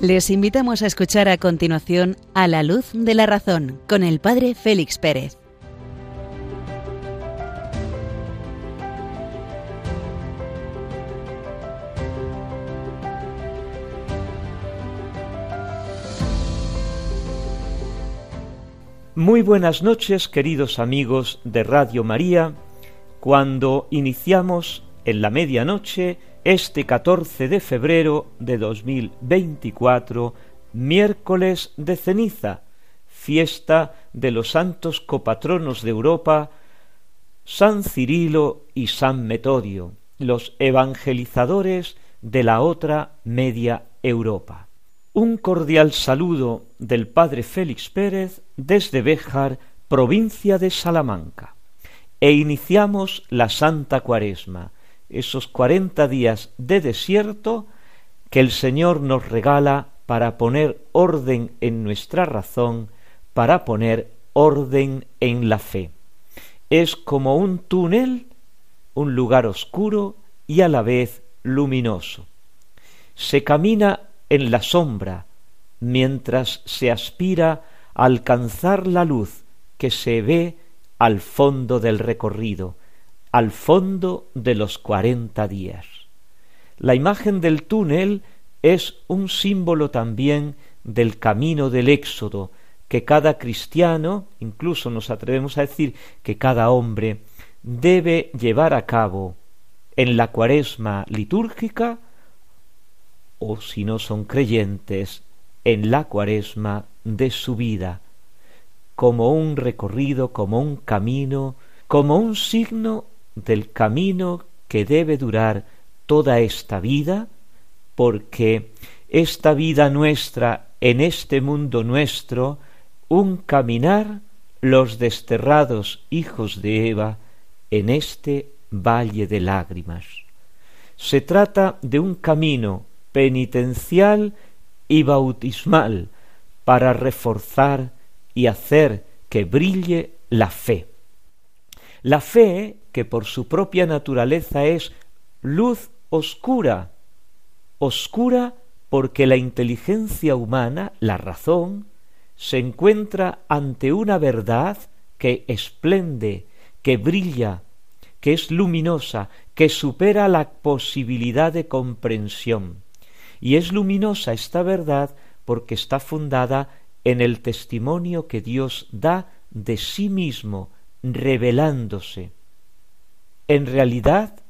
Les invitamos a escuchar a continuación A la luz de la razón con el Padre Félix Pérez. Muy buenas noches, queridos amigos de Radio María, cuando iniciamos en la medianoche este 14 de febrero de 2024, miércoles de ceniza, fiesta de los santos copatronos de Europa, San Cirilo y San Metodio, los evangelizadores de la otra media Europa. Un cordial saludo del Padre Félix Pérez desde Béjar, provincia de Salamanca. E iniciamos la Santa Cuaresma, esos cuarenta días de desierto que el Señor nos regala para poner orden en nuestra razón, para poner orden en la fe. Es como un túnel, un lugar oscuro y a la vez luminoso. Se camina en la sombra mientras se aspira a alcanzar la luz que se ve al fondo del recorrido, al fondo de los cuarenta días. La imagen del túnel es un símbolo también del camino del éxodo que cada cristiano, incluso nos atrevemos a decir que cada hombre, debe llevar a cabo en la cuaresma litúrgica o si no son creyentes, en la cuaresma de su vida, como un recorrido, como un camino, como un signo del camino que debe durar toda esta vida, porque esta vida nuestra en este mundo nuestro, un caminar los desterrados hijos de Eva en este valle de lágrimas. Se trata de un camino penitencial y bautismal para reforzar y hacer que brille la fe. La fe que por su propia naturaleza es luz oscura, oscura porque la inteligencia humana, la razón, se encuentra ante una verdad que esplende, que brilla, que es luminosa, que supera la posibilidad de comprensión. Y es luminosa esta verdad porque está fundada en el testimonio que Dios da de sí mismo, revelándose. En realidad,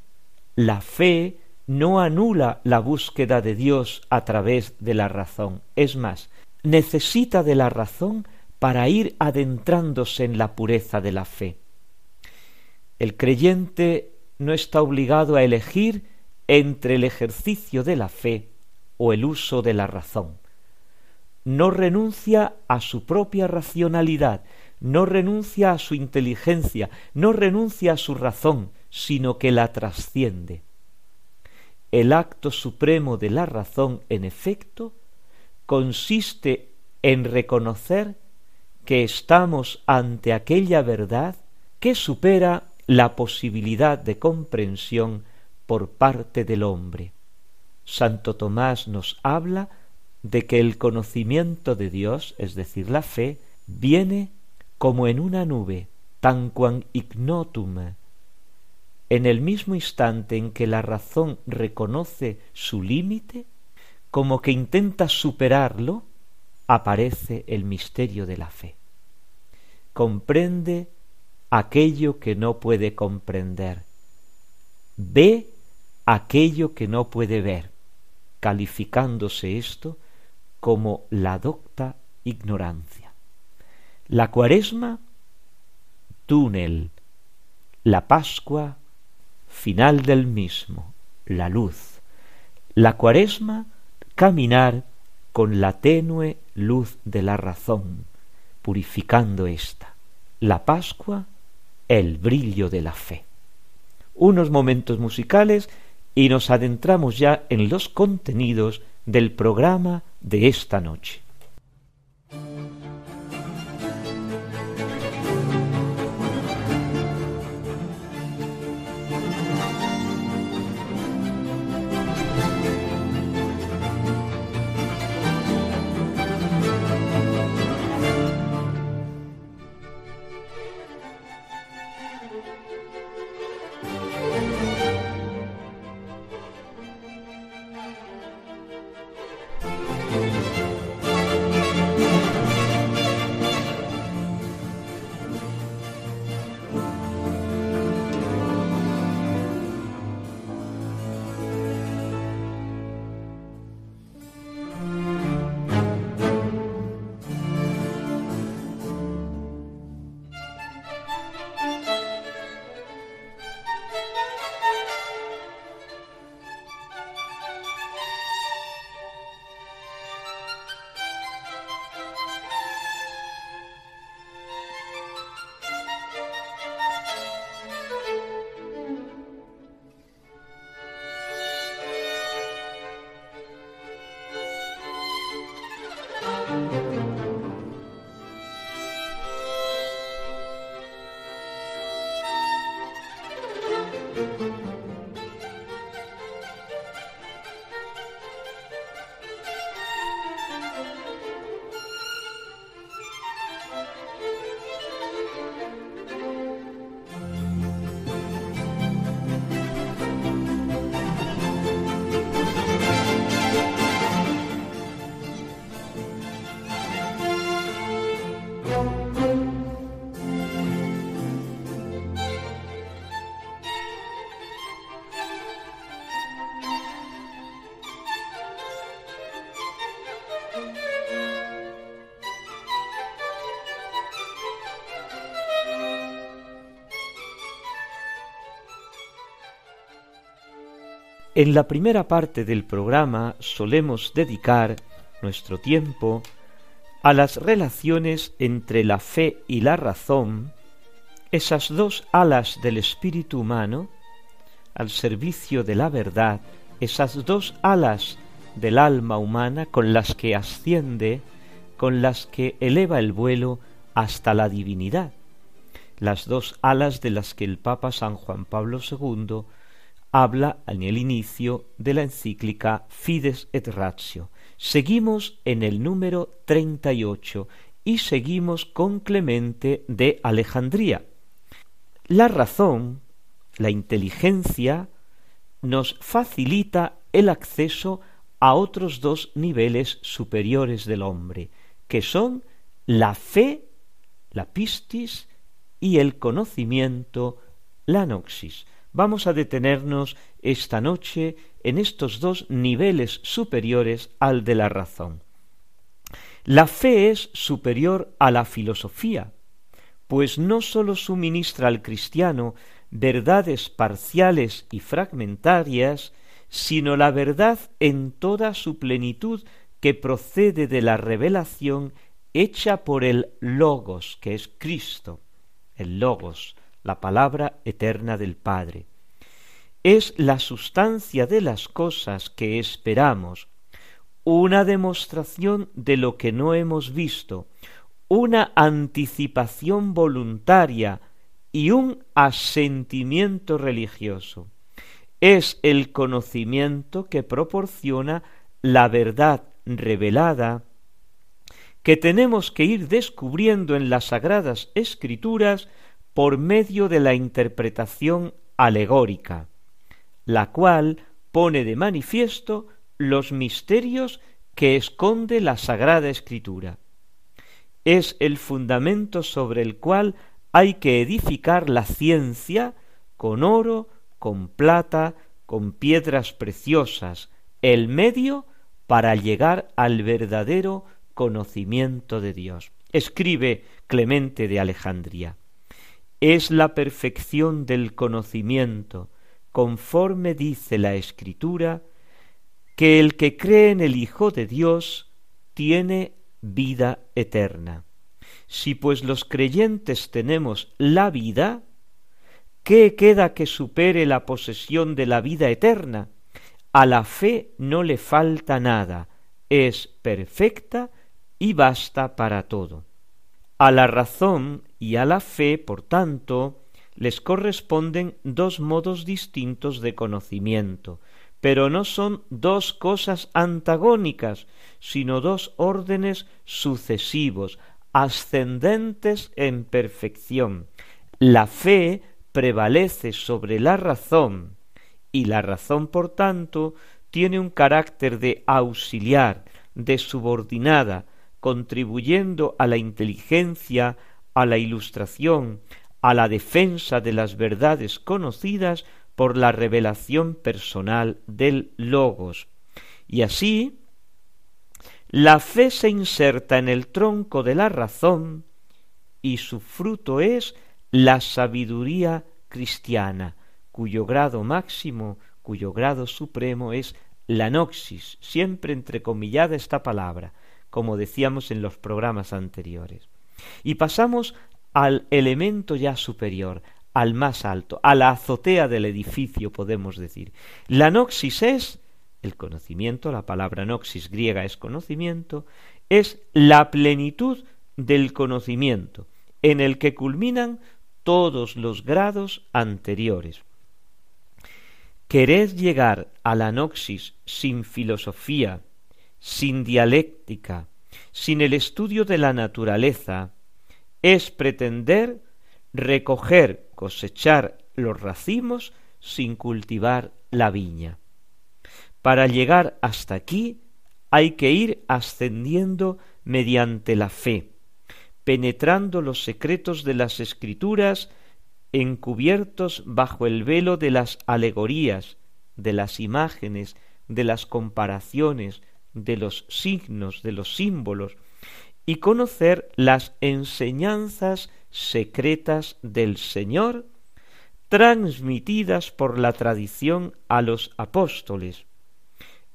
la fe no anula la búsqueda de Dios a través de la razón. Es más, necesita de la razón para ir adentrándose en la pureza de la fe. El creyente no está obligado a elegir entre el ejercicio de la fe o el uso de la razón. No renuncia a su propia racionalidad, no renuncia a su inteligencia, no renuncia a su razón, sino que la trasciende. El acto supremo de la razón, en efecto, consiste en reconocer que estamos ante aquella verdad que supera la posibilidad de comprensión por parte del hombre. Santo Tomás nos habla de que el conocimiento de Dios, es decir, la fe, viene como en una nube, tanquam ignotum, en el mismo instante en que la razón reconoce su límite, como que intenta superarlo, aparece el misterio de la fe. Comprende aquello que no puede comprender. Ve aquello que no puede ver, calificándose esto como la docta ignorancia. La cuaresma, túnel, la Pascua, final del mismo, la luz. La cuaresma, caminar con la tenue luz de la razón, purificando ésta. La Pascua, el brillo de la fe. Unos momentos musicales y nos adentramos ya en los contenidos del programa de esta noche. En la primera parte del programa solemos dedicar nuestro tiempo a las relaciones entre la fe y la razón, esas dos alas del espíritu humano, al servicio de la verdad, esas dos alas del alma humana con las que asciende, con las que eleva el vuelo hasta la divinidad, las dos alas de las que el Papa San Juan Pablo II habla en el inicio de la encíclica Fides et Ratio. Seguimos en el número 38 y seguimos con Clemente de Alejandría. La razón, la inteligencia, nos facilita el acceso a otros dos niveles superiores del hombre, que son la fe, la pistis, y el conocimiento, la noxis. Vamos a detenernos esta noche en estos dos niveles superiores al de la razón. La fe es superior a la filosofía, pues no sólo suministra al cristiano verdades parciales y fragmentarias, sino la verdad en toda su plenitud que procede de la revelación hecha por el Logos, que es Cristo, el Logos, la palabra eterna del Padre. Es la sustancia de las cosas que esperamos, una demostración de lo que no hemos visto, una anticipación voluntaria y un asentimiento religioso. Es el conocimiento que proporciona la verdad revelada que tenemos que ir descubriendo en las sagradas escrituras por medio de la interpretación alegórica, la cual pone de manifiesto los misterios que esconde la Sagrada Escritura. Es el fundamento sobre el cual hay que edificar la ciencia con oro, con plata, con piedras preciosas, el medio para llegar al verdadero conocimiento de Dios. Escribe Clemente de Alejandría es la perfección del conocimiento, conforme dice la Escritura, que el que cree en el Hijo de Dios tiene vida eterna. Si pues los creyentes tenemos la vida, ¿qué queda que supere la posesión de la vida eterna? A la fe no le falta nada, es perfecta y basta para todo. A la razón y a la fe, por tanto, les corresponden dos modos distintos de conocimiento, pero no son dos cosas antagónicas, sino dos órdenes sucesivos, ascendentes en perfección. La fe prevalece sobre la razón, y la razón, por tanto, tiene un carácter de auxiliar, de subordinada, contribuyendo a la inteligencia, a la ilustración, a la defensa de las verdades conocidas por la revelación personal del Logos. Y así, la fe se inserta en el tronco de la razón y su fruto es la sabiduría cristiana, cuyo grado máximo, cuyo grado supremo es la noxis, siempre entrecomillada esta palabra, como decíamos en los programas anteriores. Y pasamos al elemento ya superior, al más alto, a la azotea del edificio, podemos decir. La noxis es el conocimiento, la palabra noxis griega es conocimiento, es la plenitud del conocimiento, en el que culminan todos los grados anteriores. ¿Querés llegar a la noxis sin filosofía, sin dialéctica, sin el estudio de la naturaleza, es pretender recoger, cosechar los racimos sin cultivar la viña. Para llegar hasta aquí hay que ir ascendiendo mediante la fe, penetrando los secretos de las escrituras encubiertos bajo el velo de las alegorías, de las imágenes, de las comparaciones, de los signos, de los símbolos, y conocer las enseñanzas secretas del Señor transmitidas por la tradición a los apóstoles,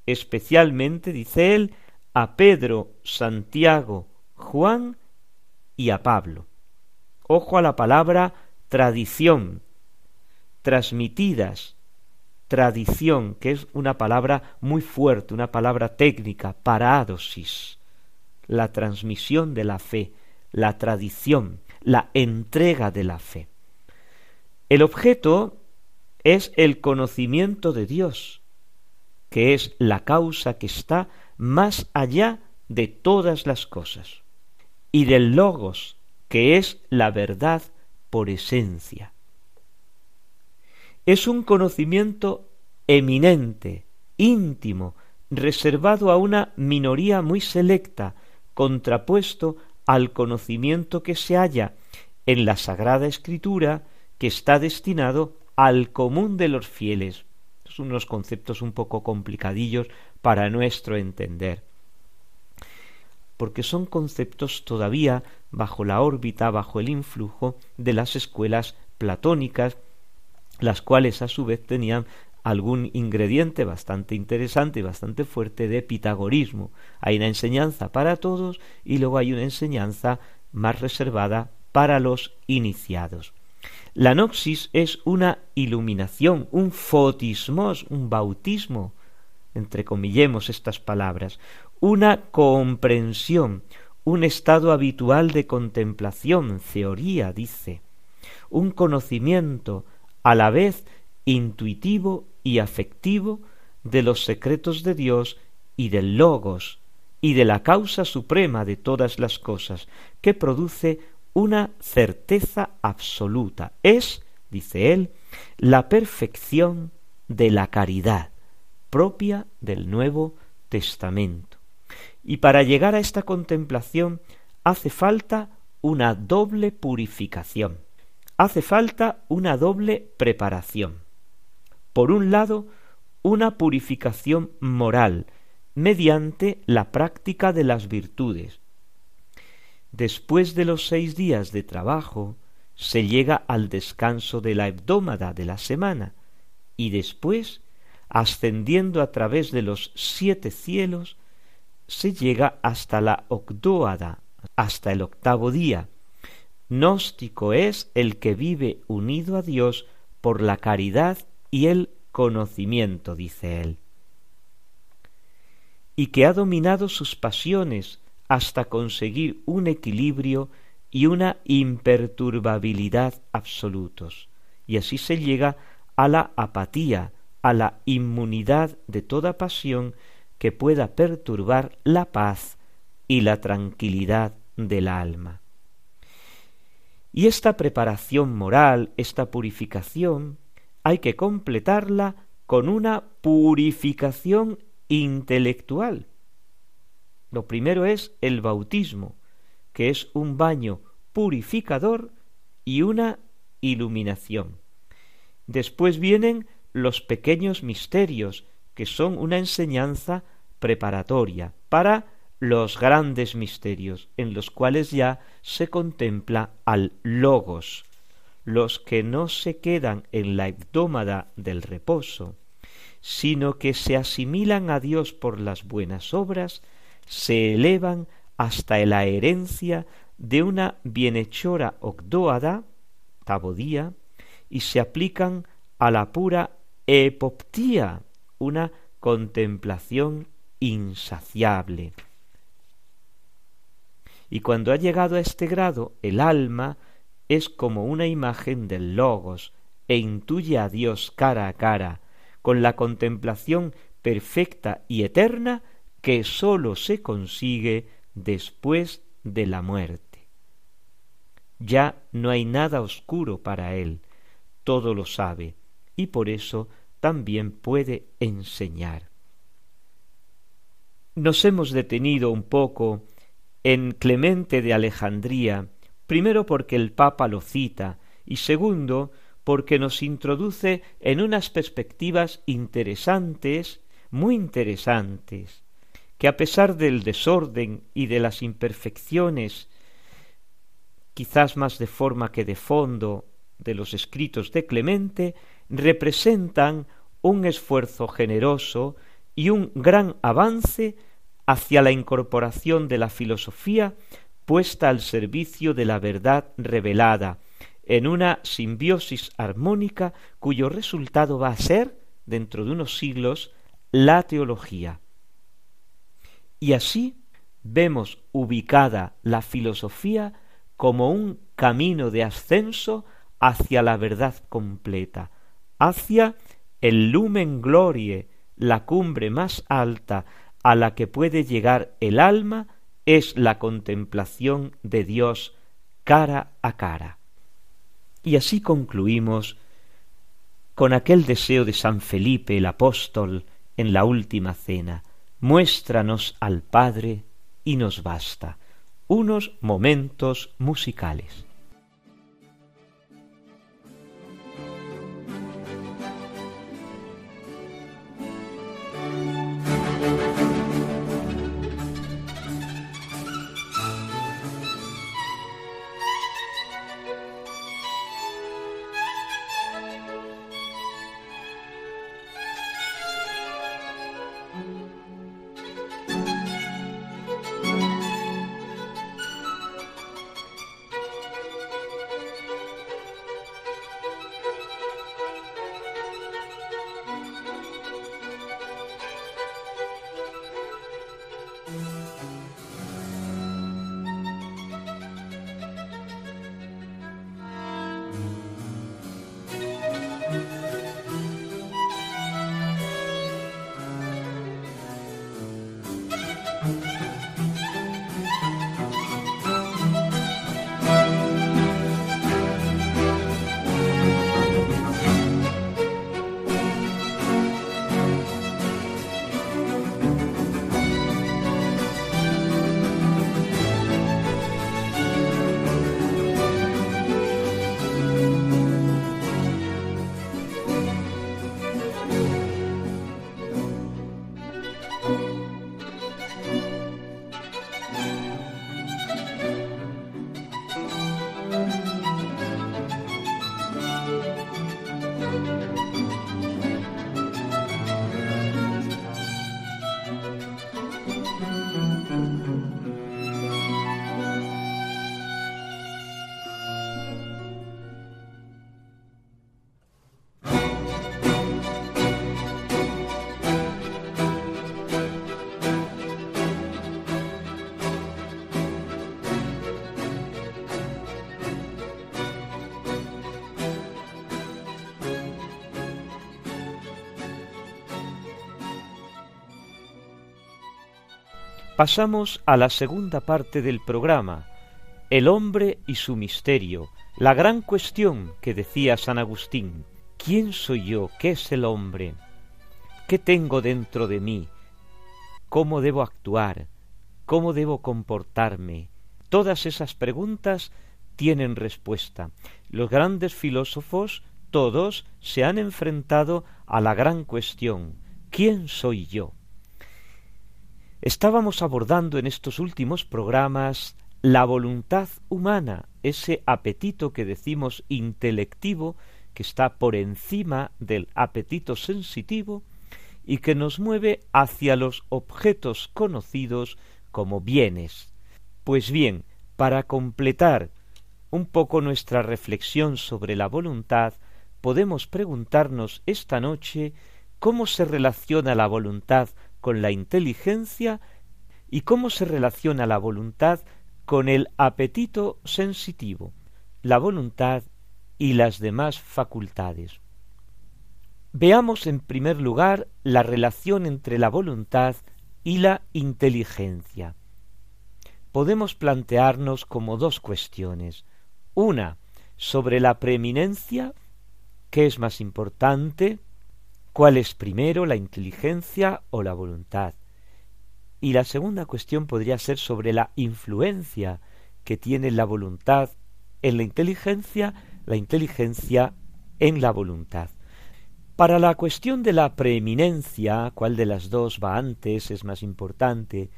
especialmente, dice él, a Pedro, Santiago, Juan y a Pablo. Ojo a la palabra tradición, transmitidas, tradición, que es una palabra muy fuerte, una palabra técnica, parádosis, la transmisión de la fe, la tradición, la entrega de la fe. El objeto es el conocimiento de Dios, que es la causa que está más allá de todas las cosas, y del logos, que es la verdad por esencia. Es un conocimiento eminente, íntimo, reservado a una minoría muy selecta, contrapuesto al conocimiento que se halla en la Sagrada Escritura, que está destinado al común de los fieles. Son unos conceptos un poco complicadillos para nuestro entender porque son conceptos todavía bajo la órbita, bajo el influjo de las escuelas platónicas, las cuales a su vez tenían algún ingrediente bastante interesante y bastante fuerte de pitagorismo. Hay una enseñanza para todos y luego hay una enseñanza más reservada para los iniciados. La noxis es una iluminación, un fotismos, un bautismo, entrecomillemos estas palabras, una comprensión, un estado habitual de contemplación, teoría, dice, un conocimiento a la vez intuitivo y afectivo de los secretos de Dios y del logos y de la causa suprema de todas las cosas, que produce una certeza absoluta. Es, dice él, la perfección de la caridad propia del Nuevo Testamento. Y para llegar a esta contemplación hace falta una doble purificación, hace falta una doble preparación. Por un lado, una purificación moral, mediante la práctica de las virtudes. Después de los seis días de trabajo, se llega al descanso de la hebdómada de la semana, y después, ascendiendo a través de los siete cielos, se llega hasta la octóada, hasta el octavo día. Gnóstico es el que vive unido a Dios por la caridad y el conocimiento, dice él, y que ha dominado sus pasiones hasta conseguir un equilibrio y una imperturbabilidad absolutos, y así se llega a la apatía, a la inmunidad de toda pasión que pueda perturbar la paz y la tranquilidad del alma. Y esta preparación moral, esta purificación, hay que completarla con una purificación intelectual. Lo primero es el bautismo, que es un baño purificador y una iluminación. Después vienen los pequeños misterios, que son una enseñanza preparatoria para los grandes misterios, en los cuales ya se contempla al logos, los que no se quedan en la hebdómada del reposo, sino que se asimilan a Dios por las buenas obras, se elevan hasta la herencia de una bienhechora ocdóada, tabodía, y se aplican a la pura epoptía, una contemplación insaciable. Y cuando ha llegado a este grado, el alma es como una imagen del logos e intuye a Dios cara a cara, con la contemplación perfecta y eterna que sólo se consigue después de la muerte. Ya no hay nada oscuro para él, todo lo sabe, y por eso también puede enseñar. Nos hemos detenido un poco en Clemente de Alejandría, primero porque el Papa lo cita y segundo porque nos introduce en unas perspectivas interesantes, muy interesantes, que a pesar del desorden y de las imperfecciones, quizás más de forma que de fondo, de los escritos de Clemente representan un esfuerzo generoso y un gran avance hacia la incorporación de la filosofía puesta al servicio de la verdad revelada, en una simbiosis armónica cuyo resultado va a ser, dentro de unos siglos, la teología. Y así vemos ubicada la filosofía como un camino de ascenso hacia la verdad completa, hacia el lumen glorie, la cumbre más alta a la que puede llegar el alma es la contemplación de Dios cara a cara. Y así concluimos con aquel deseo de San Felipe el apóstol en la última cena, muéstranos al Padre y nos basta. Unos momentos musicales. Pasamos a la segunda parte del programa, el hombre y su misterio, la gran cuestión que decía San Agustín. ¿Quién soy yo? ¿Qué es el hombre? ¿Qué tengo dentro de mí? ¿Cómo debo actuar? ¿Cómo debo comportarme? Todas esas preguntas tienen respuesta. Los grandes filósofos, todos, se han enfrentado a la gran cuestión. ¿Quién soy yo? Estábamos abordando en estos últimos programas la voluntad humana, ese apetito que decimos intelectivo, que está por encima del apetito sensitivo y que nos mueve hacia los objetos conocidos como bienes. Pues bien, para completar un poco nuestra reflexión sobre la voluntad, podemos preguntarnos esta noche cómo se relaciona la voluntad con la inteligencia y cómo se relaciona la voluntad con el apetito sensitivo, la voluntad y las demás facultades. Veamos en primer lugar la relación entre la voluntad y la inteligencia. Podemos plantearnos como dos cuestiones. Una, sobre la preeminencia, ¿qué es más importante? ¿Cuál es primero, la inteligencia o la voluntad? Y la segunda cuestión podría ser sobre la influencia que tiene la voluntad en la inteligencia, la inteligencia en la voluntad. Para la cuestión de la preeminencia, cuál de las dos va antes, es más importante,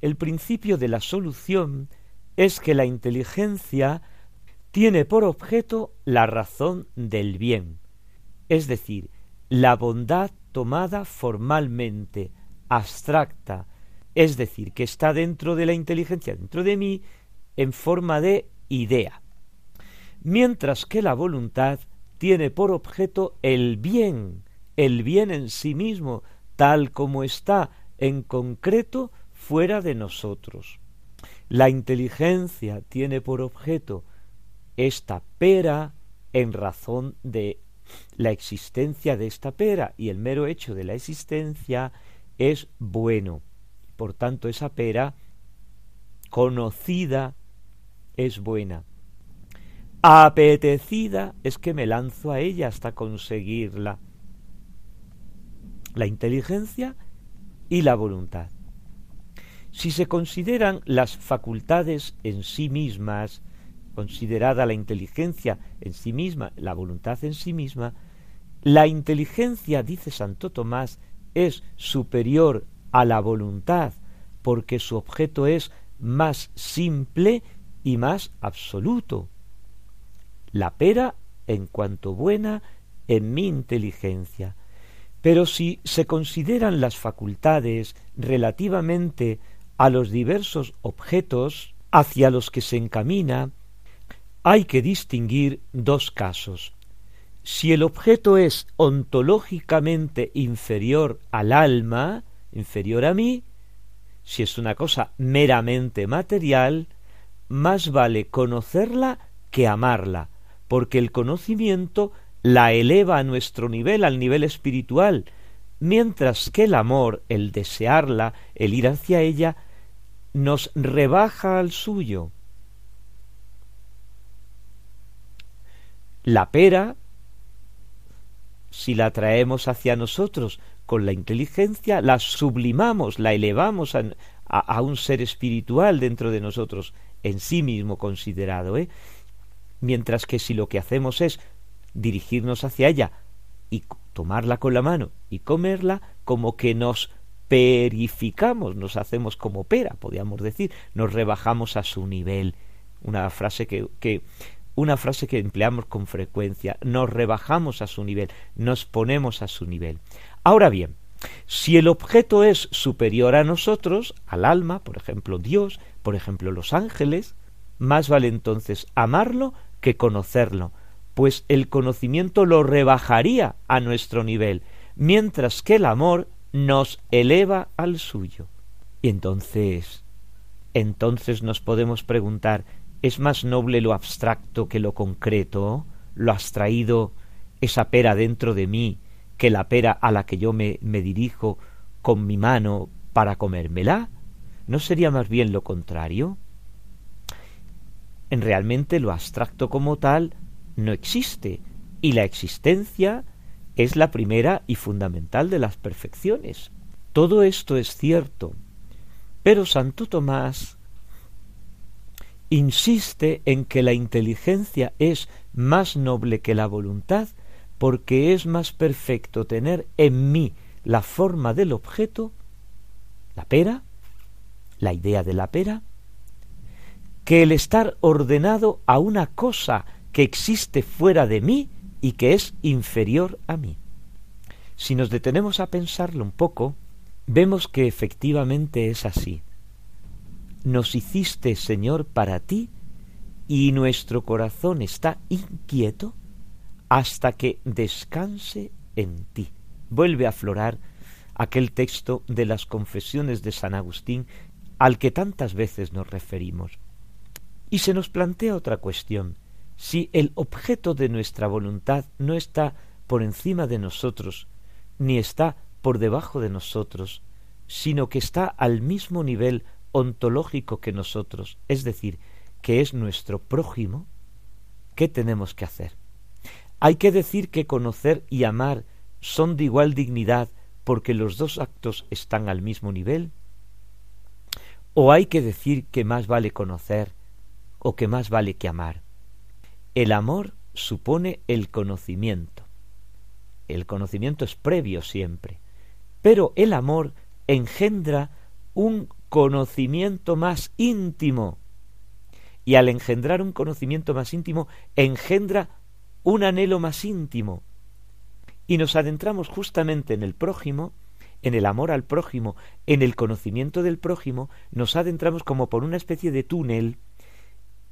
el principio de la solución es que la inteligencia tiene por objeto la razón del bien, es decir, la bondad tomada formalmente, abstracta, es decir, que está dentro de la inteligencia, dentro de mí, en forma de idea. Mientras que la voluntad tiene por objeto el bien, el bien en sí mismo, tal como está en concreto fuera de nosotros. La inteligencia tiene por objeto esta pera en razón de la existencia de esta pera y el mero hecho de la existencia es bueno. Por tanto, esa pera conocida es buena. Apetecida es que me lanzo a ella hasta conseguirla. La inteligencia y la voluntad. Si se consideran las facultades en sí mismas, considerada la inteligencia en sí misma, la voluntad en sí misma, la inteligencia, dice Santo Tomás, es superior a la voluntad, porque su objeto es más simple y más absoluto. La pera, en cuanto buena, en mi inteligencia. Pero si se consideran las facultades relativamente a los diversos objetos hacia los que se encamina, hay que distinguir dos casos. Si el objeto es ontológicamente inferior al alma, inferior a mí, si es una cosa meramente material, más vale conocerla que amarla, porque el conocimiento la eleva a nuestro nivel, al nivel espiritual, mientras que el amor, el desearla, el ir hacia ella, nos rebaja al suyo. La pera, si la traemos hacia nosotros con la inteligencia, la sublimamos, la elevamos a, un ser espiritual dentro de nosotros, en sí mismo considerado, ¿eh? mientras que si lo que hacemos es dirigirnos hacia ella y tomarla con la mano y comerla, como que nos perificamos, nos hacemos como pera, podríamos decir, nos rebajamos a su nivel. Una frase que, que una frase que empleamos con frecuencia, nos rebajamos a su nivel, nos ponemos a su nivel. Ahora bien, si el objeto es superior a nosotros, al alma, por ejemplo Dios, por ejemplo los ángeles, más vale entonces amarlo que conocerlo, pues el conocimiento lo rebajaría a nuestro nivel, mientras que el amor nos eleva al suyo. Y entonces, entonces nos podemos preguntar, ¿es más noble lo abstracto que lo concreto? ¿Lo has traído esa pera dentro de mí que la pera a la que yo me, me dirijo con mi mano para comérmela? ¿No sería más bien lo contrario? En realmente lo abstracto como tal no existe, y la existencia es la primera y fundamental de las perfecciones. Todo esto es cierto, pero Santo Tomás insiste en que la inteligencia es más noble que la voluntad porque es más perfecto tener en mí la forma del objeto, la pera, la idea de la pera, que el estar ordenado a una cosa que existe fuera de mí y que es inferior a mí. Si nos detenemos a pensarlo un poco, vemos que efectivamente es así. Nos hiciste, Señor, para ti, y nuestro corazón está inquieto hasta que descanse en ti. Vuelve a aflorar aquel texto de las confesiones de San Agustín al que tantas veces nos referimos. Y se nos plantea otra cuestión si el objeto de nuestra voluntad no está por encima de nosotros, ni está por debajo de nosotros, sino que está al mismo nivel ontológico que nosotros, es decir, que es nuestro prójimo, ¿qué tenemos que hacer? Hay que decir que conocer y amar son de igual dignidad porque los dos actos están al mismo nivel? ¿O hay que decir que más vale conocer o que más vale que amar? El amor supone el conocimiento. El conocimiento es previo siempre, pero el amor engendra un conocimiento más íntimo. y al engendrar un conocimiento más íntimo, engendra un anhelo más íntimo. Y nos adentramos justamente en el prójimo, en el amor al prójimo, en el conocimiento del prójimo, nos adentramos como por una especie de túnel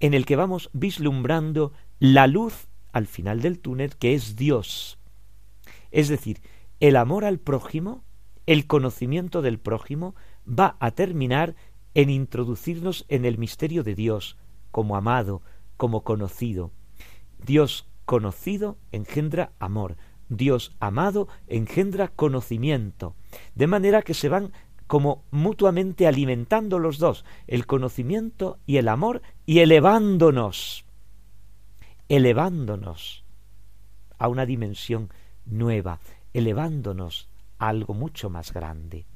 en el que vamos vislumbrando la luz al final del túnel que es Dios. Es decir, el amor al prójimo, el conocimiento del prójimo, va a terminar en introducirnos en el misterio de Dios, como amado, como conocido. Dios conocido engendra amor, Dios amado engendra conocimiento, de manera que se van como mutuamente alimentando los dos, el conocimiento y el amor, y elevándonos, elevándonos a una dimensión nueva, elevándonos a algo mucho más grande.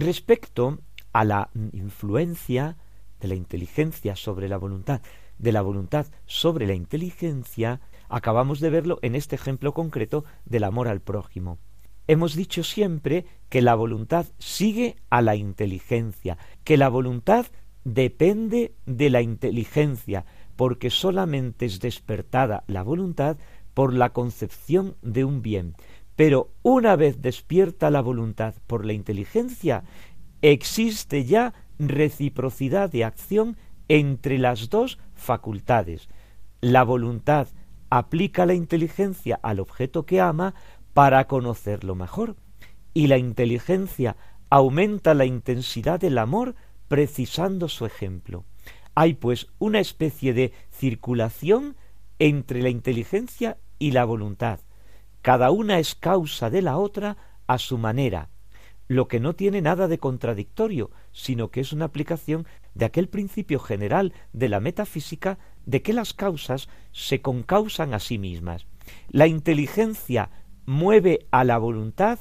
Respecto a la influencia de la inteligencia sobre la voluntad, de la voluntad sobre la inteligencia, acabamos de verlo en este ejemplo concreto del amor al prójimo. Hemos dicho siempre que la voluntad sigue a la inteligencia, que la voluntad depende de la inteligencia, porque solamente es despertada la voluntad por la concepción de un bien. Pero una vez despierta la voluntad por la inteligencia, existe ya reciprocidad de acción entre las dos facultades. La voluntad aplica la inteligencia al objeto que ama para conocerlo mejor, y la inteligencia aumenta la intensidad del amor precisando su ejemplo. Hay pues una especie de circulación entre la inteligencia y la voluntad. Cada una es causa de la otra a su manera, lo que no tiene nada de contradictorio, sino que es una aplicación de aquel principio general de la metafísica de que las causas se concausan a sí mismas. La inteligencia mueve a la voluntad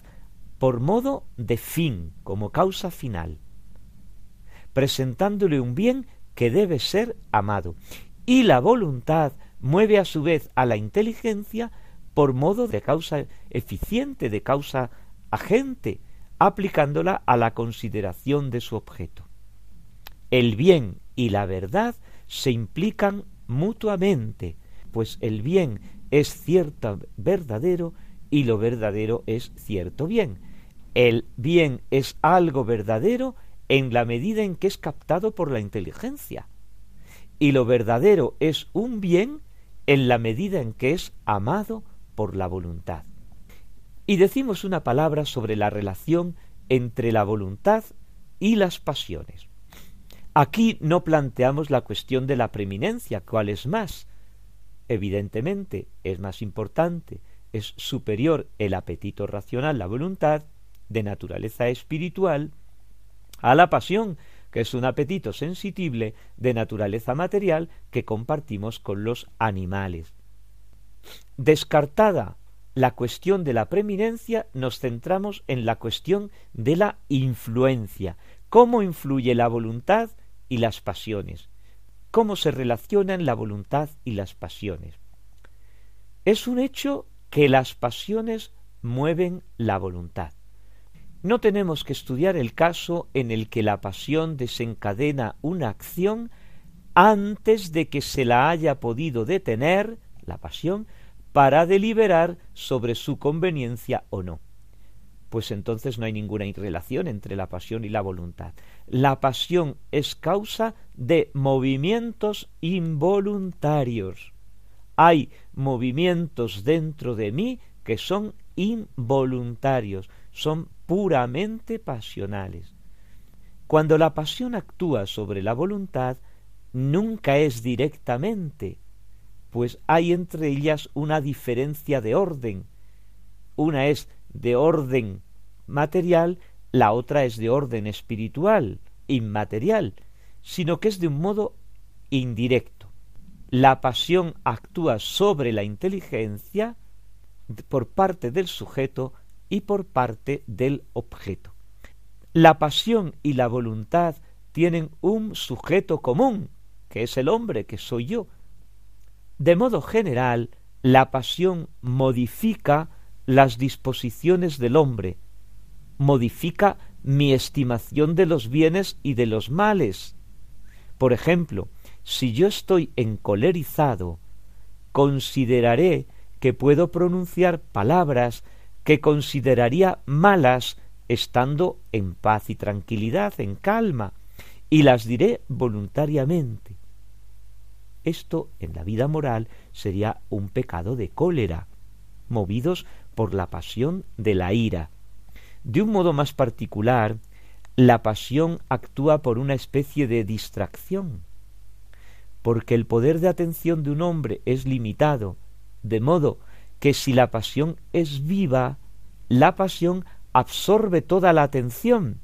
por modo de fin, como causa final, presentándole un bien que debe ser amado. Y la voluntad mueve a su vez a la inteligencia por modo de causa eficiente, de causa agente, aplicándola a la consideración de su objeto. El bien y la verdad se implican mutuamente, pues el bien es cierto verdadero y lo verdadero es cierto bien. El bien es algo verdadero en la medida en que es captado por la inteligencia. Y lo verdadero es un bien en la medida en que es amado por la voluntad. Y decimos una palabra sobre la relación entre la voluntad y las pasiones. Aquí no planteamos la cuestión de la preeminencia, cuál es más. Evidentemente es más importante, es superior el apetito racional, la voluntad, de naturaleza espiritual, a la pasión, que es un apetito sensible de naturaleza material que compartimos con los animales. Descartada la cuestión de la preeminencia, nos centramos en la cuestión de la influencia. ¿Cómo influye la voluntad y las pasiones? ¿Cómo se relacionan la voluntad y las pasiones? Es un hecho que las pasiones mueven la voluntad. No tenemos que estudiar el caso en el que la pasión desencadena una acción antes de que se la haya podido detener, la pasión, para deliberar sobre su conveniencia o no. Pues entonces no hay ninguna relación entre la pasión y la voluntad. La pasión es causa de movimientos involuntarios. Hay movimientos dentro de mí que son involuntarios, son puramente pasionales. Cuando la pasión actúa sobre la voluntad, nunca es directamente, pues hay entre ellas una diferencia de orden. Una es de orden material, la otra es de orden espiritual, inmaterial, sino que es de un modo indirecto. La pasión actúa sobre la inteligencia por parte del sujeto y por parte del objeto. La pasión y la voluntad tienen un sujeto común, que es el hombre, que soy yo, de modo general, la pasión modifica las disposiciones del hombre, modifica mi estimación de los bienes y de los males, Por ejemplo, si yo estoy encolerizado, consideraré que puedo pronunciar palabras que consideraría malas estando en paz y tranquilidad, en calma, y las diré voluntariamente. Esto en la vida moral sería un pecado de cólera, movidos por la pasión de la ira. De un modo más particular, la pasión actúa por una especie de distracción, porque el poder de atención de un hombre es limitado, de modo que si la pasión es viva, la pasión absorbe toda la atención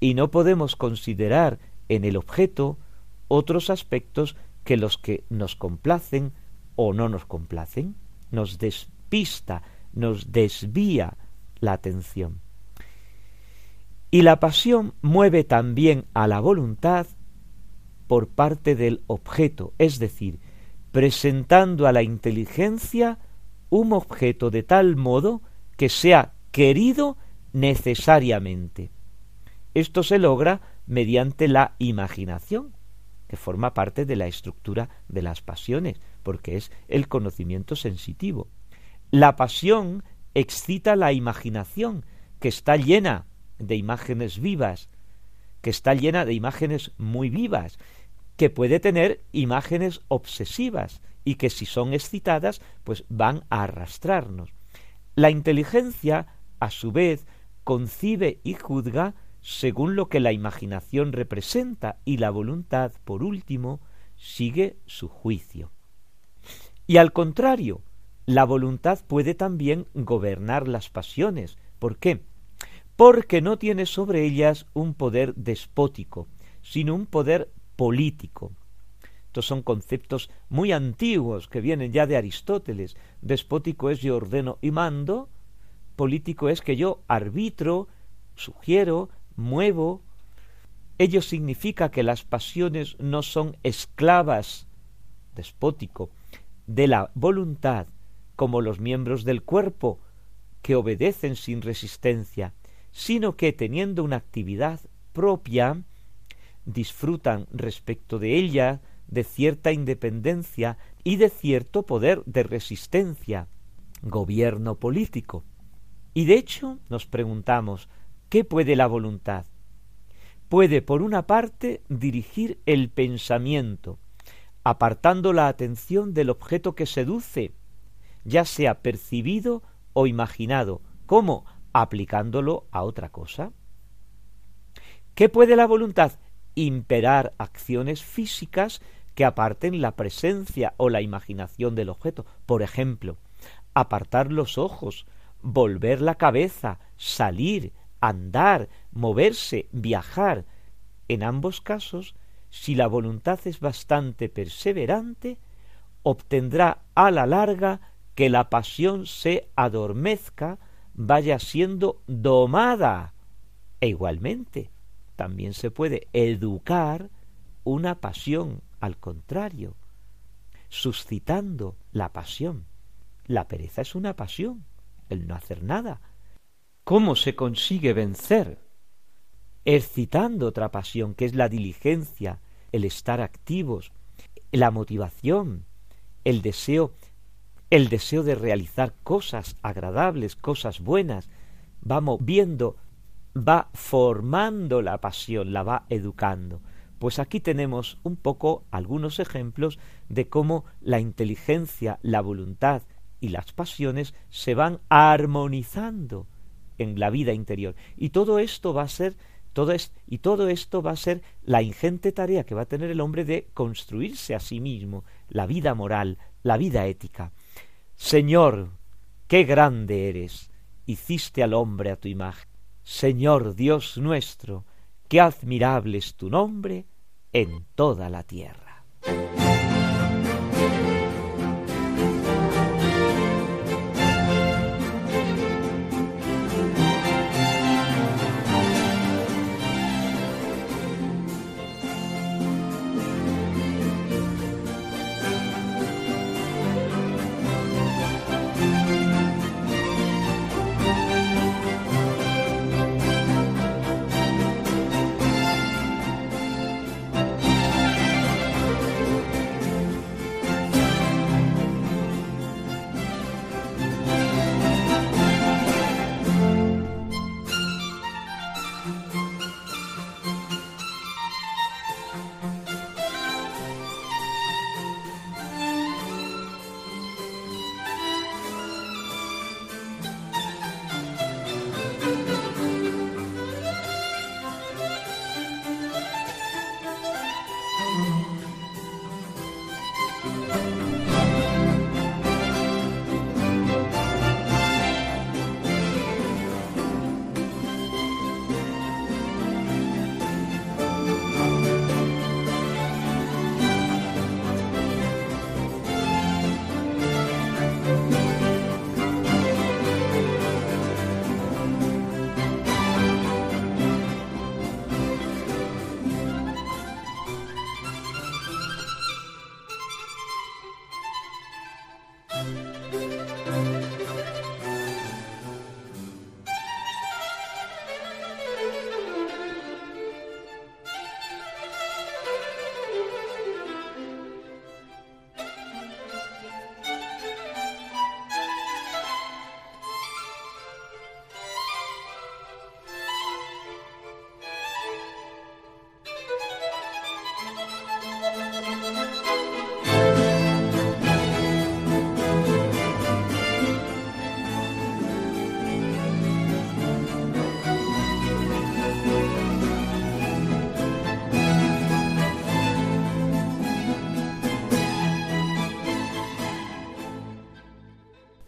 y no podemos considerar en el objeto otros aspectos que los que nos complacen o no nos complacen, nos despista, nos desvía la atención. Y la pasión mueve también a la voluntad por parte del objeto, es decir, presentando a la inteligencia un objeto de tal modo que sea querido necesariamente. Esto se logra mediante la imaginación, forma parte de la estructura de las pasiones, porque es el conocimiento sensitivo. La pasión excita la imaginación, que está llena de imágenes vivas, que está llena de imágenes muy vivas, que puede tener imágenes obsesivas y que si son excitadas, pues van a arrastrarnos. La inteligencia, a su vez, concibe y juzga según lo que la imaginación representa y la voluntad, por último, sigue su juicio. Y al contrario, la voluntad puede también gobernar las pasiones. ¿Por qué? Porque no tiene sobre ellas un poder despótico, sino un poder político. Estos son conceptos muy antiguos que vienen ya de Aristóteles. Despótico es yo ordeno y mando, político es que yo arbitro, sugiero, muevo. Ello significa que las pasiones no son esclavas, despótico, de la voluntad, como los miembros del cuerpo, que obedecen sin resistencia, sino que teniendo una actividad propia, disfrutan respecto de ella de cierta independencia y de cierto poder de resistencia, gobierno político. Y de hecho nos preguntamos, ¿qué puede la voluntad? Puede, por una parte, dirigir el pensamiento, apartando la atención del objeto que seduce, ya sea percibido o imaginado, como aplicándolo a otra cosa. ¿Qué puede la voluntad? imperar acciones físicas que aparten la presencia o la imaginación del objeto. Por ejemplo, apartar los ojos, volver la cabeza, salir, andar, moverse, viajar. En ambos casos, si la voluntad es bastante perseverante, obtendrá a la larga que la pasión se adormezca, vaya siendo domada. E igualmente, también se puede educar una pasión, al contrario, suscitando la pasión. La pereza es una pasión, el no hacer nada. ¿Cómo se consigue vencer? Excitando otra pasión, que es la diligencia, el estar activos, la motivación, el deseo, el deseo de realizar cosas agradables, cosas buenas, vamos viendo va formando la pasión, la va educando. Pues aquí tenemos un poco algunos ejemplos de cómo la inteligencia, la voluntad y las pasiones se van armonizando en la vida interior. Y todo esto va a ser todo y todo esto va a ser la ingente tarea que va a tener el hombre de construirse a sí mismo la vida moral, la vida ética. Señor, qué grande eres, hiciste al hombre a tu imagen Señor Dios nuestro, qué admirable es tu nombre en toda la tierra.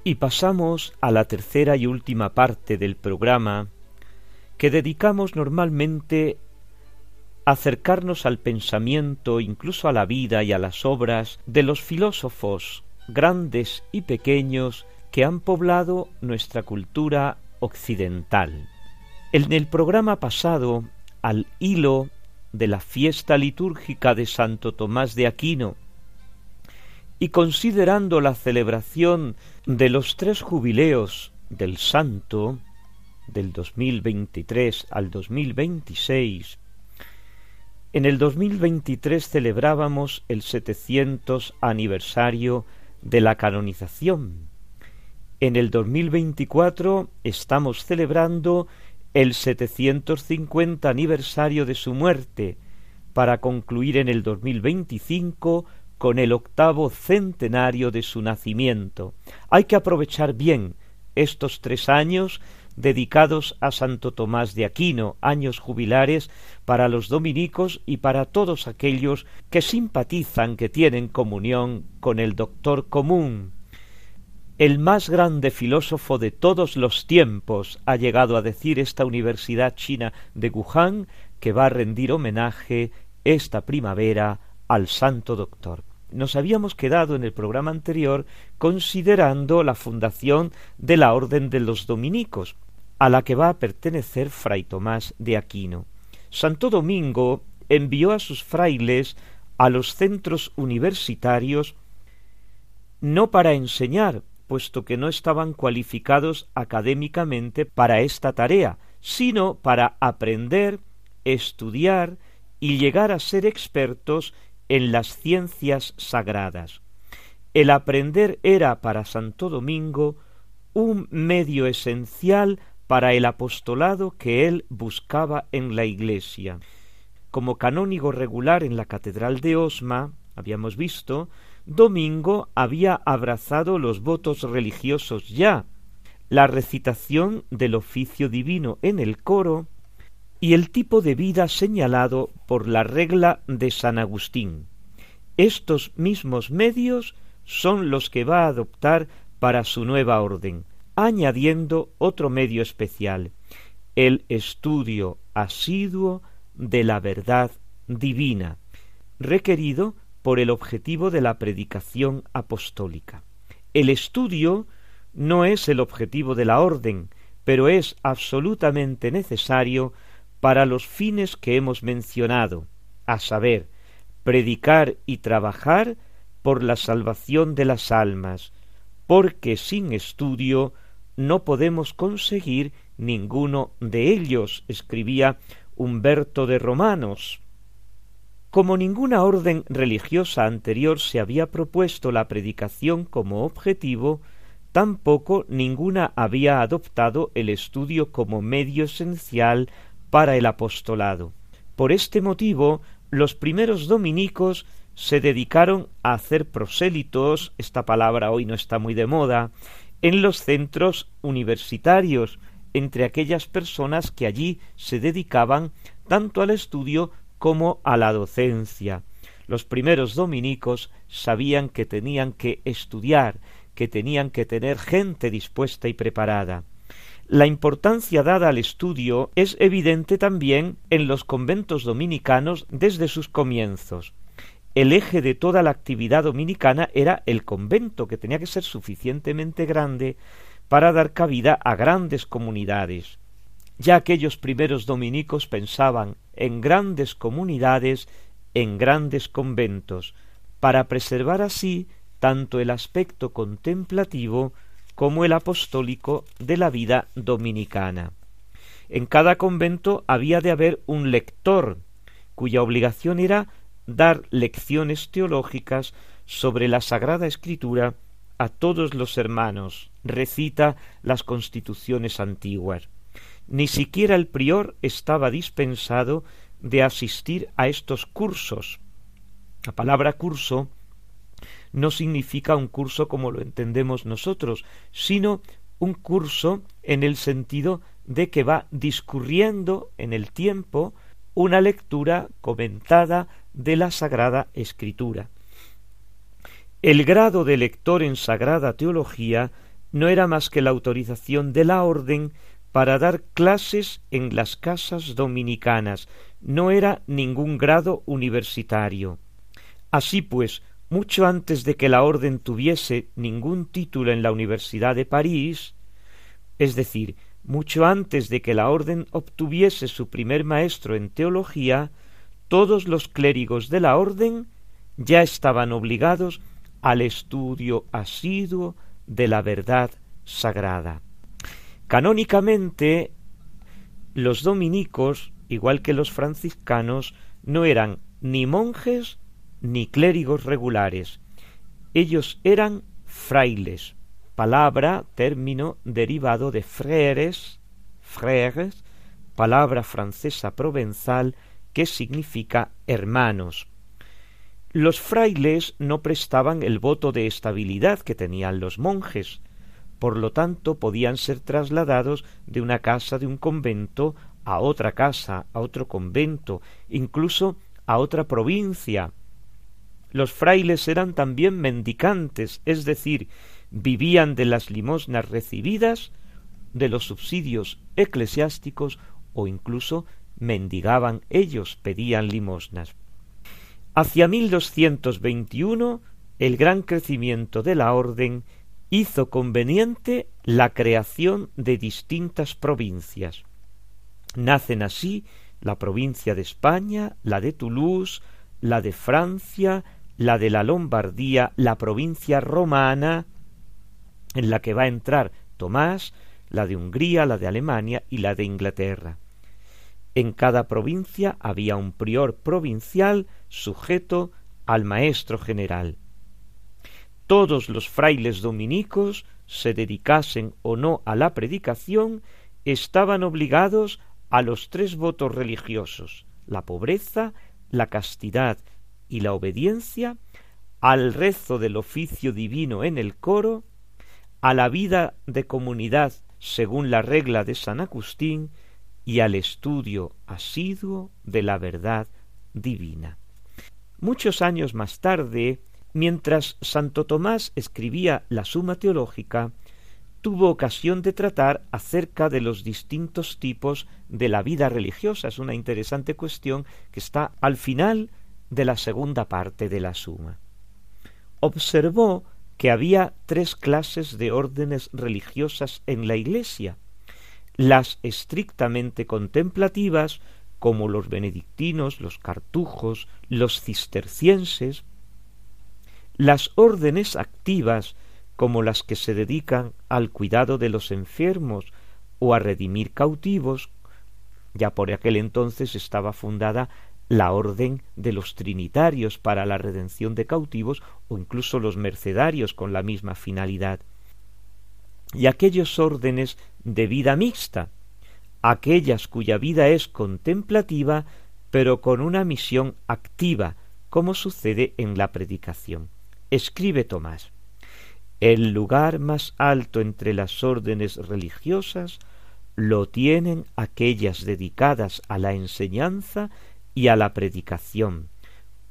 Y pasamos a la tercera y última parte del programa que dedicamos normalmente a acercarnos al pensamiento, incluso a la vida y a las obras de los filósofos grandes y pequeños que han poblado nuestra cultura occidental. En el programa pasado, al hilo de la fiesta litúrgica de Santo Tomás de Aquino, y considerando la celebración de los tres jubileos del santo, del 2023 al 2026, en el 2023 celebrábamos el 700 aniversario de la canonización. En el 2024 estamos celebrando el 750 aniversario de su muerte, para concluir en el 2025 con el octavo centenario de su nacimiento. Hay que aprovechar bien estos tres años dedicados a Santo Tomás de Aquino, años jubilares para los dominicos y para todos aquellos que simpatizan, que tienen comunión con el doctor común. El más grande filósofo de todos los tiempos ha llegado a decir esta Universidad China de Wuhan que va a rendir homenaje esta primavera al Santo Doctor. Nos habíamos quedado en el programa anterior considerando la fundación de la Orden de los Dominicos, a la que va a pertenecer Fray Tomás de Aquino. Santo Domingo envió a sus frailes a los centros universitarios no para enseñar, puesto que no estaban cualificados académicamente para esta tarea, sino para aprender, estudiar y llegar a ser expertos en las ciencias sagradas. El aprender era para Santo Domingo un medio esencial para el apostolado que él buscaba en la Iglesia. Como canónigo regular en la Catedral de Osma, habíamos visto, Domingo había abrazado los votos religiosos ya, la recitación del oficio divino en el coro y el tipo de vida señalado por la regla de San Agustín. Estos mismos medios son los que va a adoptar para su nueva orden, añadiendo otro medio especial, el estudio asiduo de la verdad divina, requerido por el objetivo de la predicación apostólica. El estudio no es el objetivo de la orden, pero es absolutamente necesario para los fines que hemos mencionado, a saber, predicar y trabajar por la salvación de las almas, porque sin estudio no podemos conseguir ninguno de ellos, escribía Humberto de Romanos. Como ninguna orden religiosa anterior se había propuesto la predicación como objetivo, tampoco ninguna había adoptado el estudio como medio esencial para el apostolado. Por este motivo, los primeros dominicos se dedicaron a hacer prosélitos, esta palabra hoy no está muy de moda, en los centros universitarios, entre aquellas personas que allí se dedicaban tanto al estudio como a la docencia. Los primeros dominicos sabían que tenían que estudiar, que tenían que tener gente dispuesta y preparada. La importancia dada al estudio es evidente también en los conventos dominicanos desde sus comienzos el eje de toda la actividad dominicana era el convento, que tenía que ser suficientemente grande para dar cabida a grandes comunidades. Ya aquellos primeros dominicos pensaban en grandes comunidades, en grandes conventos, para preservar así tanto el aspecto contemplativo como el apostólico de la vida dominicana. En cada convento había de haber un lector, cuya obligación era dar lecciones teológicas sobre la Sagrada Escritura a todos los hermanos, recita las constituciones antiguas. Ni siquiera el prior estaba dispensado de asistir a estos cursos. La palabra curso no significa un curso como lo entendemos nosotros, sino un curso en el sentido de que va discurriendo en el tiempo una lectura comentada de la Sagrada Escritura. El grado de lector en Sagrada Teología no era más que la autorización de la orden para dar clases en las casas dominicanas, no era ningún grado universitario. Así pues, mucho antes de que la orden tuviese ningún título en la Universidad de París, es decir, mucho antes de que la orden obtuviese su primer maestro en teología, todos los clérigos de la orden ya estaban obligados al estudio asiduo de la verdad sagrada. Canónicamente, los dominicos, igual que los franciscanos, no eran ni monjes ni clérigos regulares. Ellos eran frailes, palabra, término derivado de frères, frères, palabra francesa provenzal que significa hermanos. Los frailes no prestaban el voto de estabilidad que tenían los monjes, por lo tanto podían ser trasladados de una casa de un convento a otra casa, a otro convento, incluso a otra provincia. Los frailes eran también mendicantes, es decir, vivían de las limosnas recibidas, de los subsidios eclesiásticos o incluso mendigaban ellos, pedían limosnas. Hacia 1221 el gran crecimiento de la orden hizo conveniente la creación de distintas provincias. Nacen así la provincia de España, la de Toulouse, la de Francia, la de la Lombardía, la provincia romana, en la que va a entrar Tomás, la de Hungría, la de Alemania y la de Inglaterra. En cada provincia había un prior provincial sujeto al maestro general. Todos los frailes dominicos, se dedicasen o no a la predicación, estaban obligados a los tres votos religiosos la pobreza, la castidad y la obediencia, al rezo del oficio divino en el coro, a la vida de comunidad según la regla de San Agustín y al estudio asiduo de la verdad divina. Muchos años más tarde, mientras Santo Tomás escribía la Suma Teológica, tuvo ocasión de tratar acerca de los distintos tipos de la vida religiosa. Es una interesante cuestión que está al final de la segunda parte de la Suma. Observó que había tres clases de órdenes religiosas en la Iglesia, las estrictamente contemplativas, como los benedictinos, los cartujos, los cistercienses, las órdenes activas, como las que se dedican al cuidado de los enfermos o a redimir cautivos, ya por aquel entonces estaba fundada la orden de los trinitarios para la redención de cautivos o incluso los mercedarios con la misma finalidad. Y aquellos órdenes de vida mixta, aquellas cuya vida es contemplativa pero con una misión activa, como sucede en la predicación. Escribe Tomás El lugar más alto entre las órdenes religiosas lo tienen aquellas dedicadas a la enseñanza y a la predicación,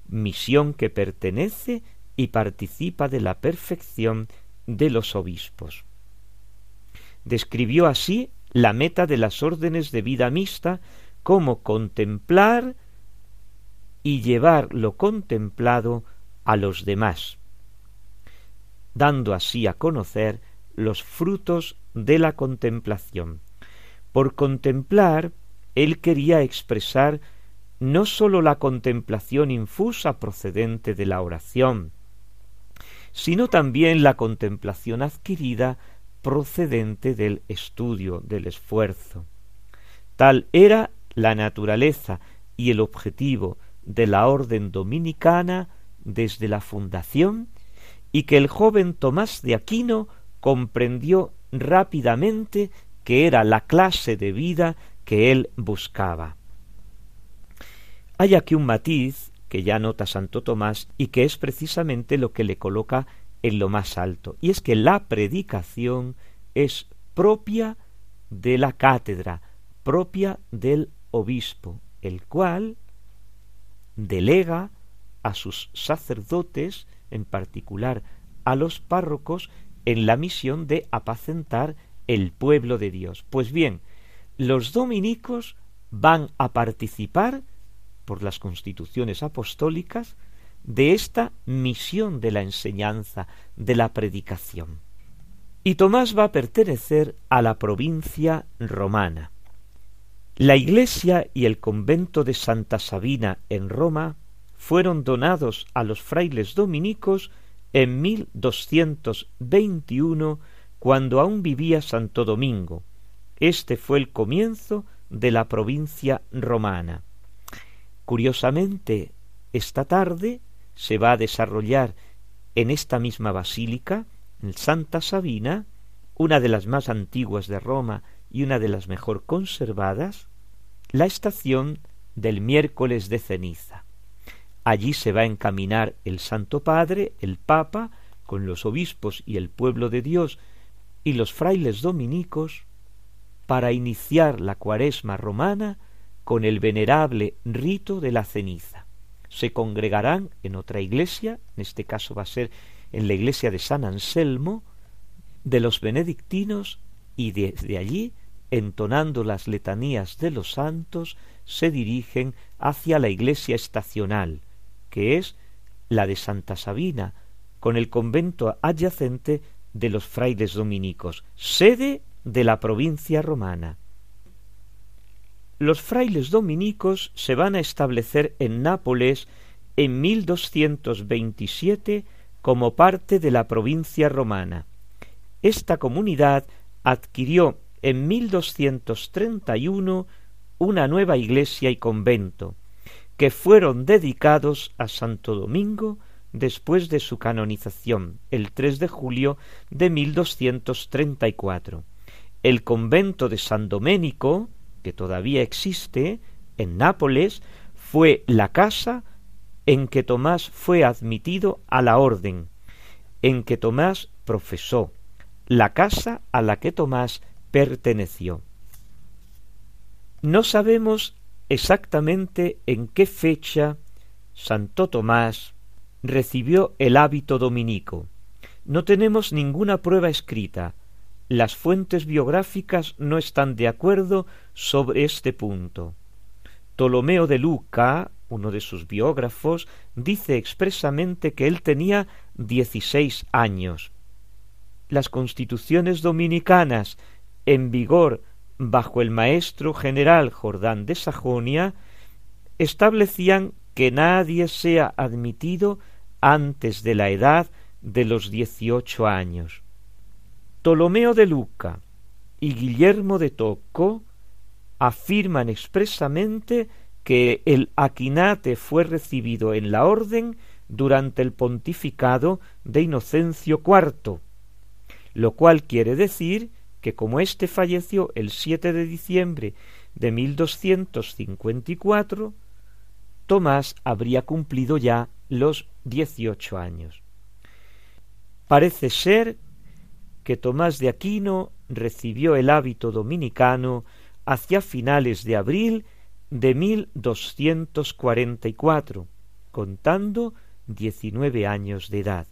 misión que pertenece y participa de la perfección de los obispos. Describió así la meta de las órdenes de vida mixta como contemplar y llevar lo contemplado a los demás, dando así a conocer los frutos de la contemplación. Por contemplar, él quería expresar no sólo la contemplación infusa procedente de la oración, sino también la contemplación adquirida procedente del estudio, del esfuerzo. Tal era la naturaleza y el objetivo de la orden dominicana desde la fundación y que el joven Tomás de Aquino comprendió rápidamente que era la clase de vida que él buscaba. Hay aquí un matiz que ya nota Santo Tomás y que es precisamente lo que le coloca en lo más alto, y es que la predicación es propia de la cátedra, propia del obispo, el cual delega a sus sacerdotes, en particular a los párrocos, en la misión de apacentar el pueblo de Dios. Pues bien, los dominicos van a participar, por las constituciones apostólicas, de esta misión de la enseñanza, de la predicación. Y Tomás va a pertenecer a la provincia romana. La iglesia y el convento de Santa Sabina en Roma fueron donados a los frailes dominicos en 1221 cuando aún vivía Santo Domingo. Este fue el comienzo de la provincia romana. Curiosamente, esta tarde se va a desarrollar en esta misma basílica, en Santa Sabina, una de las más antiguas de Roma y una de las mejor conservadas, la estación del miércoles de ceniza. Allí se va a encaminar el Santo Padre, el Papa, con los obispos y el pueblo de Dios y los frailes dominicos, para iniciar la cuaresma romana con el venerable rito de la ceniza. Se congregarán en otra iglesia, en este caso va a ser en la iglesia de San Anselmo, de los benedictinos, y desde allí, entonando las letanías de los santos, se dirigen hacia la iglesia estacional, que es la de Santa Sabina, con el convento adyacente de los frailes dominicos, sede de la provincia romana. Los frailes dominicos se van a establecer en Nápoles en 1227 como parte de la provincia romana. Esta comunidad adquirió en 1231 una nueva iglesia y convento, que fueron dedicados a Santo Domingo después de su canonización, el 3 de julio de 1234. El convento de San Doménico, que todavía existe, en Nápoles, fue la casa en que Tomás fue admitido a la orden, en que Tomás profesó, la casa a la que Tomás perteneció. No sabemos exactamente en qué fecha Santo Tomás recibió el hábito dominico. No tenemos ninguna prueba escrita, las fuentes biográficas no están de acuerdo sobre este punto. Ptolomeo de Luca, uno de sus biógrafos, dice expresamente que él tenía dieciséis años. Las constituciones dominicanas en vigor bajo el maestro general Jordán de Sajonia establecían que nadie sea admitido antes de la edad de los dieciocho años. Ptolomeo de Luca y Guillermo de Tocco afirman expresamente que el aquinate fue recibido en la orden durante el pontificado de Inocencio IV, lo cual quiere decir que como éste falleció el 7 de diciembre de 1254, Tomás habría cumplido ya los dieciocho años. Parece ser que Tomás de Aquino recibió el hábito dominicano hacia finales de abril de 1244, contando diecinueve años de edad.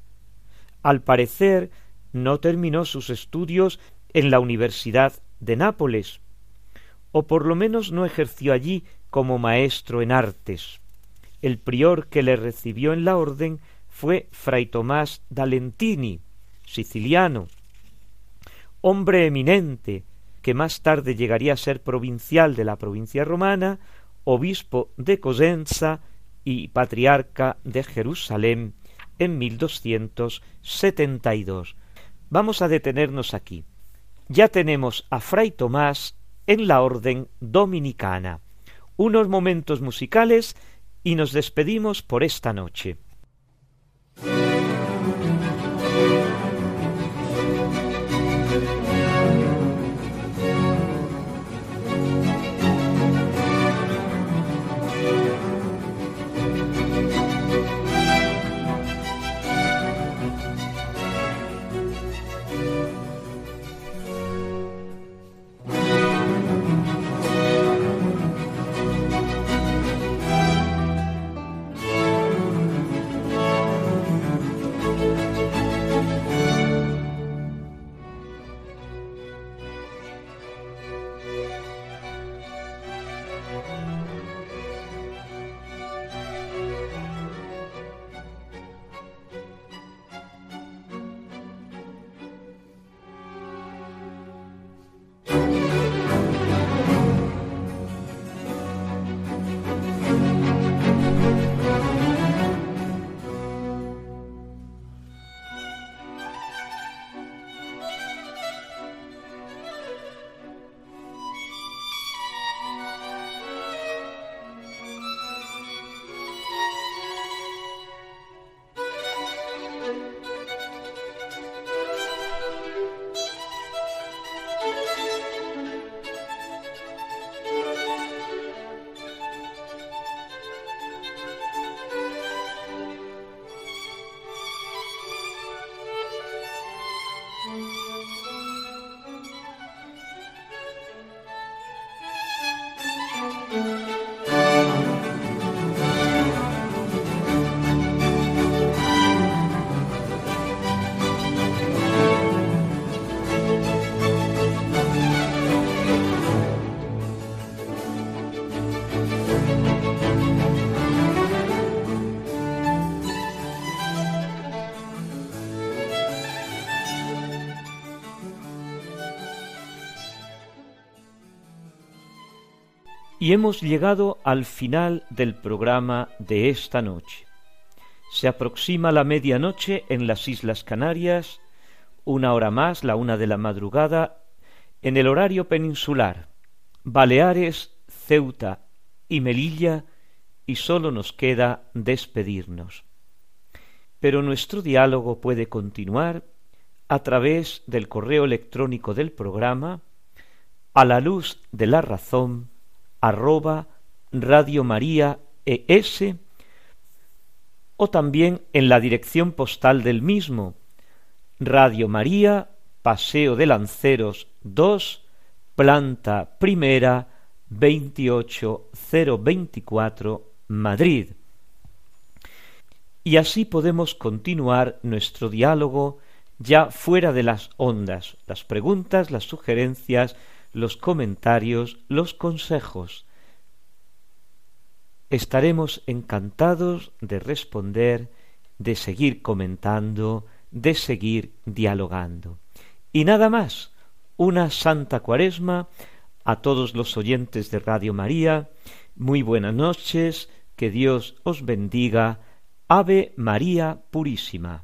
Al parecer, no terminó sus estudios en la Universidad de Nápoles, o por lo menos no ejerció allí como maestro en artes. El prior que le recibió en la orden fue fray Tomás d'Alentini, siciliano, hombre eminente, que más tarde llegaría a ser provincial de la provincia romana, obispo de Cosenza y patriarca de Jerusalén en 1272. Vamos a detenernos aquí. Ya tenemos a Fray Tomás en la orden dominicana. Unos momentos musicales y nos despedimos por esta noche. Y hemos llegado al final del programa de esta noche. Se aproxima la medianoche en las Islas Canarias, una hora más, la una de la madrugada, en el horario peninsular, Baleares, Ceuta y Melilla, y sólo nos queda despedirnos. Pero nuestro diálogo puede continuar a través del correo electrónico del programa a la luz de la razón arroba Radio María ES o también en la dirección postal del mismo Radio María Paseo de Lanceros 2 planta primera 28024 Madrid. Y así podemos continuar nuestro diálogo ya fuera de las ondas, las preguntas, las sugerencias, los comentarios, los consejos. Estaremos encantados de responder, de seguir comentando, de seguir dialogando. Y nada más, una santa cuaresma a todos los oyentes de Radio María, muy buenas noches, que Dios os bendiga, Ave María Purísima.